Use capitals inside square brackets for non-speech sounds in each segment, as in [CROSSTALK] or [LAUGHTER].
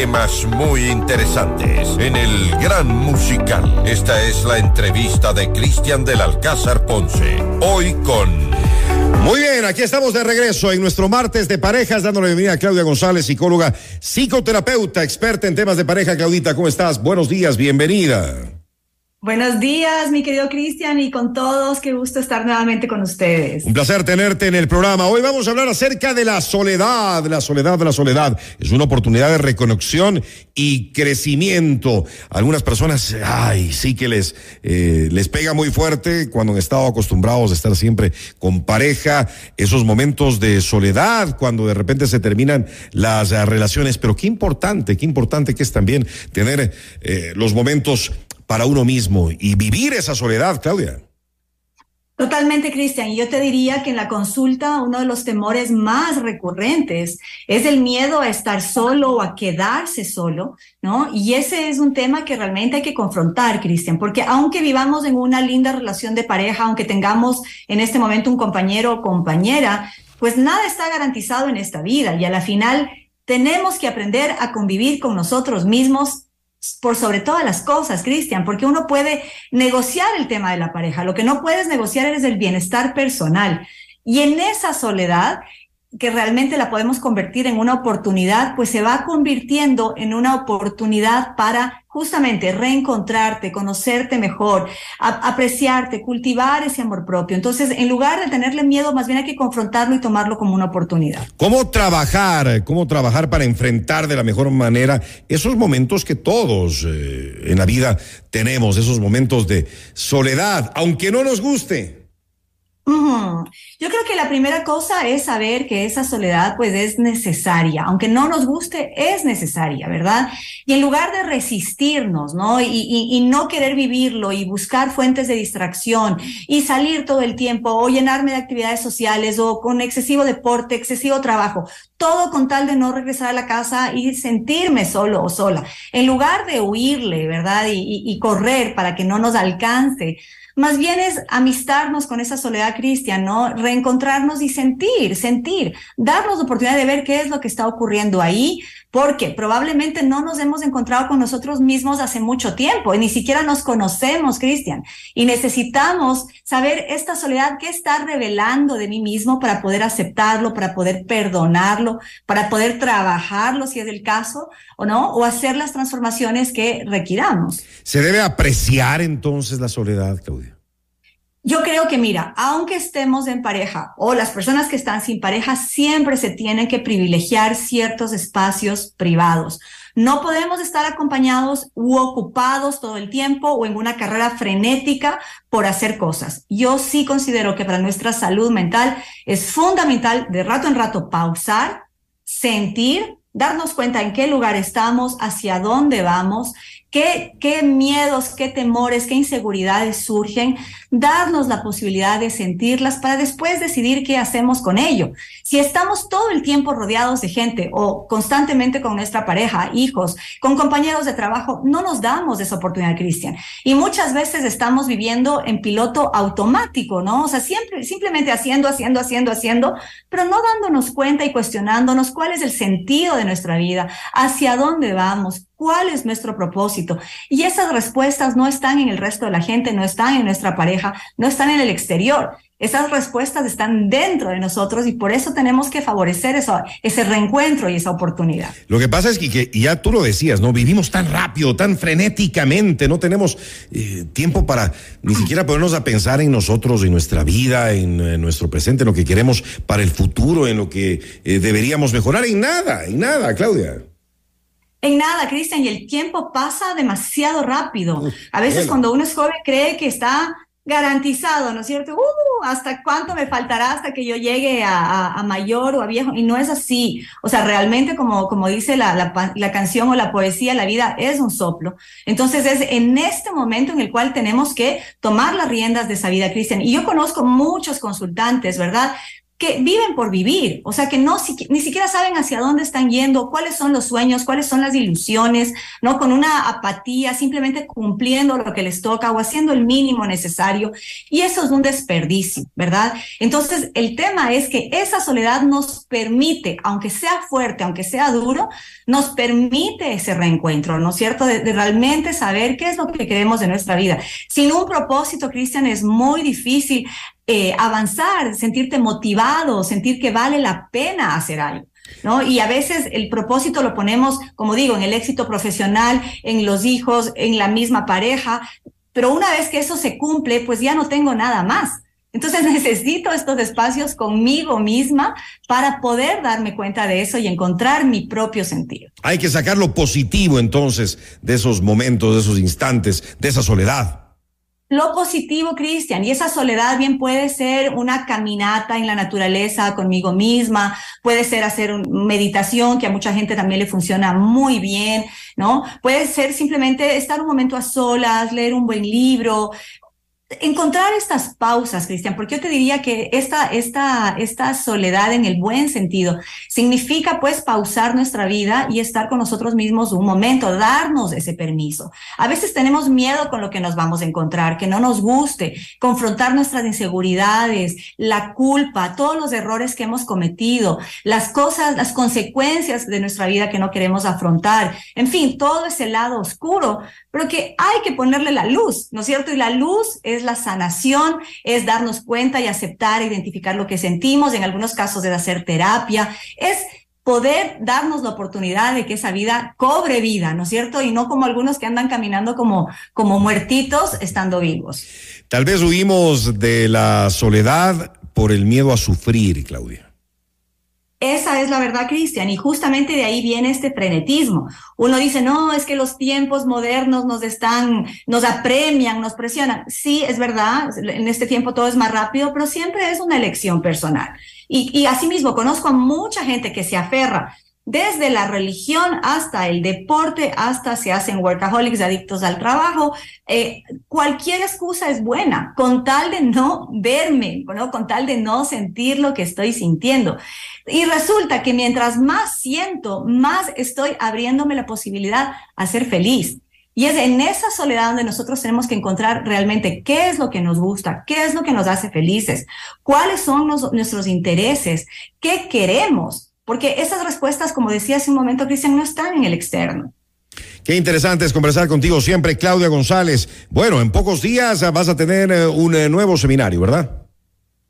temas muy interesantes en el Gran Musical. Esta es la entrevista de Cristian del Alcázar Ponce. Hoy con... Muy bien, aquí estamos de regreso en nuestro martes de parejas, dándole bienvenida a Claudia González, psicóloga, psicoterapeuta, experta en temas de pareja. Claudita, ¿cómo estás? Buenos días, bienvenida. Buenos días, mi querido Cristian, y con todos, qué gusto estar nuevamente con ustedes. Un placer tenerte en el programa. Hoy vamos a hablar acerca de la soledad, la soledad de la soledad. Es una oportunidad de reconexión y crecimiento. Algunas personas, ay, sí que les, eh, les pega muy fuerte cuando han estado acostumbrados a estar siempre con pareja, esos momentos de soledad, cuando de repente se terminan las uh, relaciones. Pero qué importante, qué importante que es también tener eh, los momentos para uno mismo y vivir esa soledad, Claudia. Totalmente, Cristian. Y yo te diría que en la consulta uno de los temores más recurrentes es el miedo a estar solo o a quedarse solo, ¿no? Y ese es un tema que realmente hay que confrontar, Cristian, porque aunque vivamos en una linda relación de pareja, aunque tengamos en este momento un compañero o compañera, pues nada está garantizado en esta vida y a la final tenemos que aprender a convivir con nosotros mismos por sobre todas las cosas, Cristian, porque uno puede negociar el tema de la pareja, lo que no puedes negociar es el bienestar personal. Y en esa soledad que realmente la podemos convertir en una oportunidad, pues se va convirtiendo en una oportunidad para justamente reencontrarte, conocerte mejor, apreciarte, cultivar ese amor propio. Entonces, en lugar de tenerle miedo, más bien hay que confrontarlo y tomarlo como una oportunidad. ¿Cómo trabajar? ¿Cómo trabajar para enfrentar de la mejor manera esos momentos que todos eh, en la vida tenemos, esos momentos de soledad, aunque no nos guste? Yo creo que la primera cosa es saber que esa soledad pues es necesaria, aunque no nos guste, es necesaria, ¿verdad? Y en lugar de resistirnos, ¿no? Y, y, no querer vivirlo y buscar fuentes de distracción y salir todo el tiempo o llenarme de actividades sociales o con excesivo deporte, excesivo trabajo, todo con tal de no regresar a la casa y sentirme solo o sola, en lugar de huirle, ¿verdad? y, y correr para que no nos alcance más bien es amistarnos con esa soledad cristiana, ¿no? Reencontrarnos y sentir, sentir, darnos la oportunidad de ver qué es lo que está ocurriendo ahí, porque probablemente no nos hemos encontrado con nosotros mismos hace mucho tiempo y ni siquiera nos conocemos, Cristian. Y necesitamos saber esta soledad que está revelando de mí mismo para poder aceptarlo, para poder perdonarlo, para poder trabajarlo si es el caso o no, o hacer las transformaciones que requiramos. ¿Se debe apreciar entonces la soledad, Claudia? Yo creo que, mira, aunque estemos en pareja o las personas que están sin pareja, siempre se tienen que privilegiar ciertos espacios privados. No podemos estar acompañados u ocupados todo el tiempo o en una carrera frenética por hacer cosas. Yo sí considero que para nuestra salud mental es fundamental de rato en rato pausar, sentir, darnos cuenta en qué lugar estamos, hacia dónde vamos qué, qué miedos, qué temores, qué inseguridades surgen, darnos la posibilidad de sentirlas para después decidir qué hacemos con ello. Si estamos todo el tiempo rodeados de gente o constantemente con nuestra pareja, hijos, con compañeros de trabajo, no nos damos esa oportunidad, Cristian. Y muchas veces estamos viviendo en piloto automático, ¿no? O sea, siempre, simplemente haciendo, haciendo, haciendo, haciendo, pero no dándonos cuenta y cuestionándonos cuál es el sentido de nuestra vida, hacia dónde vamos, ¿Cuál es nuestro propósito? Y esas respuestas no están en el resto de la gente, no están en nuestra pareja, no están en el exterior. Esas respuestas están dentro de nosotros y por eso tenemos que favorecer eso, ese reencuentro y esa oportunidad. Lo que pasa es que, ya tú lo decías, ¿no? Vivimos tan rápido, tan frenéticamente, no tenemos eh, tiempo para ni siquiera ponernos a pensar en nosotros, en nuestra vida, en, nuestro presente, en lo que queremos para el futuro, en lo que eh, deberíamos mejorar, en nada, en nada, Claudia. En nada, Cristian, y el tiempo pasa demasiado rápido. A veces cuando uno es joven cree que está garantizado, ¿no es cierto? Uh, ¿Hasta cuánto me faltará hasta que yo llegue a, mayor o a viejo? Y no es así. O sea, realmente, como, como dice la, la, la, canción o la poesía, la vida es un soplo. Entonces, es en este momento en el cual tenemos que tomar las riendas de esa vida, Cristian. Y yo conozco muchos consultantes, ¿verdad? Que viven por vivir, o sea, que no ni siquiera saben hacia dónde están yendo, cuáles son los sueños, cuáles son las ilusiones, ¿no? Con una apatía, simplemente cumpliendo lo que les toca o haciendo el mínimo necesario. Y eso es un desperdicio, ¿verdad? Entonces, el tema es que esa soledad nos permite, aunque sea fuerte, aunque sea duro, nos permite ese reencuentro, ¿no es cierto? De, realmente saber qué es lo que queremos de nuestra vida. Sin un propósito, Cristian, es muy difícil eh, avanzar, sentirte motivado, sentir que vale la pena hacer algo. ¿No? Y a veces el propósito lo ponemos, como digo, en el éxito profesional, en los hijos, en la misma pareja, pero una vez que eso se cumple, pues ya no tengo nada más. Entonces [LAUGHS] necesito estos espacios conmigo misma para poder darme cuenta de eso y encontrar mi propio sentido. Hay que sacar lo positivo entonces de esos momentos, de esos instantes, de esa soledad. Lo positivo, Cristian, y esa soledad bien puede ser una caminata en la naturaleza conmigo misma, puede ser hacer meditación, que a mucha gente también le funciona muy bien, ¿no? Puede ser simplemente estar un momento a solas, leer un buen libro, encontrar estas pausas, Cristian, porque yo te diría que esta, esta, esta soledad en el buen sentido significa pues pausar nuestra vida y estar con nosotros mismos un momento, darnos ese permiso. A veces tenemos miedo con lo que nos vamos a encontrar, que no nos guste, confrontar nuestras inseguridades, la culpa, todos los errores que hemos cometido, las cosas, las consecuencias de nuestra vida que no queremos afrontar, en fin, todo ese lado oscuro, pero que hay que ponerle la luz, ¿no es cierto? Y la luz es la sanación, es darnos cuenta y aceptar, identificar lo que sentimos, en algunos casos de hacer terapia, es poder darnos la oportunidad de que esa vida cobre vida, ¿no es cierto? Y no como algunos que andan caminando como, como muertitos estando vivos. Tal vez huimos de la soledad por el miedo a sufrir, Claudia. Esa es la verdad, Cristian, y justamente de ahí viene este frenetismo. Uno dice, no, es que los tiempos modernos nos están, nos apremian, nos presionan. Sí, es verdad, en este tiempo todo es más rápido, pero siempre es una elección personal. Y, y asimismo, conozco a mucha gente que se aferra desde la religión hasta el deporte, hasta se hacen workaholics, adictos al trabajo. Eh, cualquier excusa es buena, con tal de no verme, con tal de no sentir lo que estoy sintiendo. Y resulta que mientras más siento, más estoy abriéndome la posibilidad a ser feliz. Y es en esa soledad donde nosotros tenemos que encontrar realmente qué es lo que nos gusta, qué es lo que nos hace felices, cuáles son nuestros intereses, qué queremos porque esas respuestas, como decía hace un momento, Cristian, no están en el externo. Qué interesante es conversar contigo siempre, Claudia González. Bueno, en pocos días vas a tener eh, un eh, nuevo seminario, ¿verdad?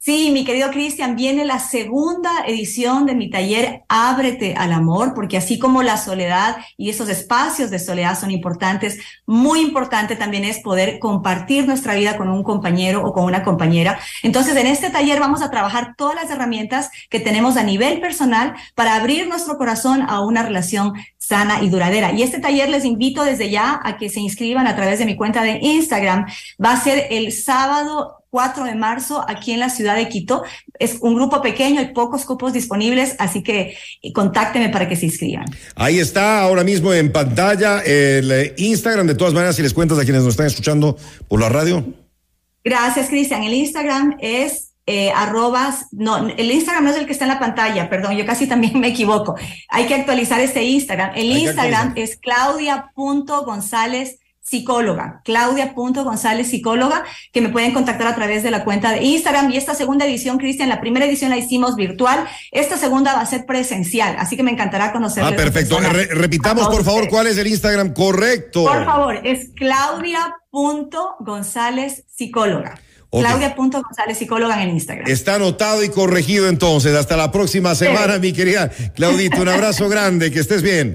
Sí, mi querido Cristian, viene la segunda edición de mi taller Ábrete al amor, porque así como la soledad y esos espacios de soledad son importantes, muy importante también es poder compartir nuestra vida con un compañero o con una compañera. Entonces, en este taller vamos a trabajar todas las herramientas que tenemos a nivel personal para abrir nuestro corazón a una relación sana y duradera. Y este taller les invito desde ya a que se inscriban a través de mi cuenta de Instagram. Va a ser el sábado 4 de marzo aquí en la ciudad de Quito. Es un grupo pequeño, hay pocos cupos disponibles, así que eh, contáctenme para que se inscriban. Ahí está ahora mismo en pantalla el eh, Instagram. De todas maneras, si les cuentas a quienes nos están escuchando por la radio. Gracias, Cristian. El Instagram es eh, arrobas, no, el Instagram no es el que está en la pantalla, perdón, yo casi también [LAUGHS] me equivoco. Hay que actualizar este Instagram. El Instagram es claudia.gonzález psicóloga, González psicóloga, que me pueden contactar a través de la cuenta de Instagram. Y esta segunda edición, Cristian, la primera edición la hicimos virtual, esta segunda va a ser presencial, así que me encantará conocerla. Ah, perfecto. repitamos, por favor, cuál es el Instagram correcto. Por favor, es claudia.gonzález psicóloga. Claudia.gonzález, psicóloga en Instagram. Está anotado y corregido entonces. Hasta la próxima semana, mi querida Claudita. Un abrazo grande, que estés bien.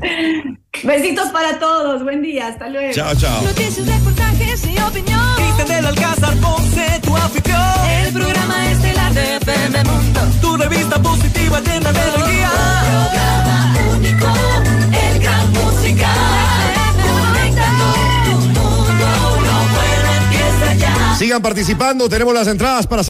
Besitos para todos, buen día, hasta luego. Chao, chao. Noticias, reportajes y opinión. Cristian del Alcázar Ponce, tu anfitrión. El programa estelar de FM Mundo. Sigan participando, tenemos las entradas para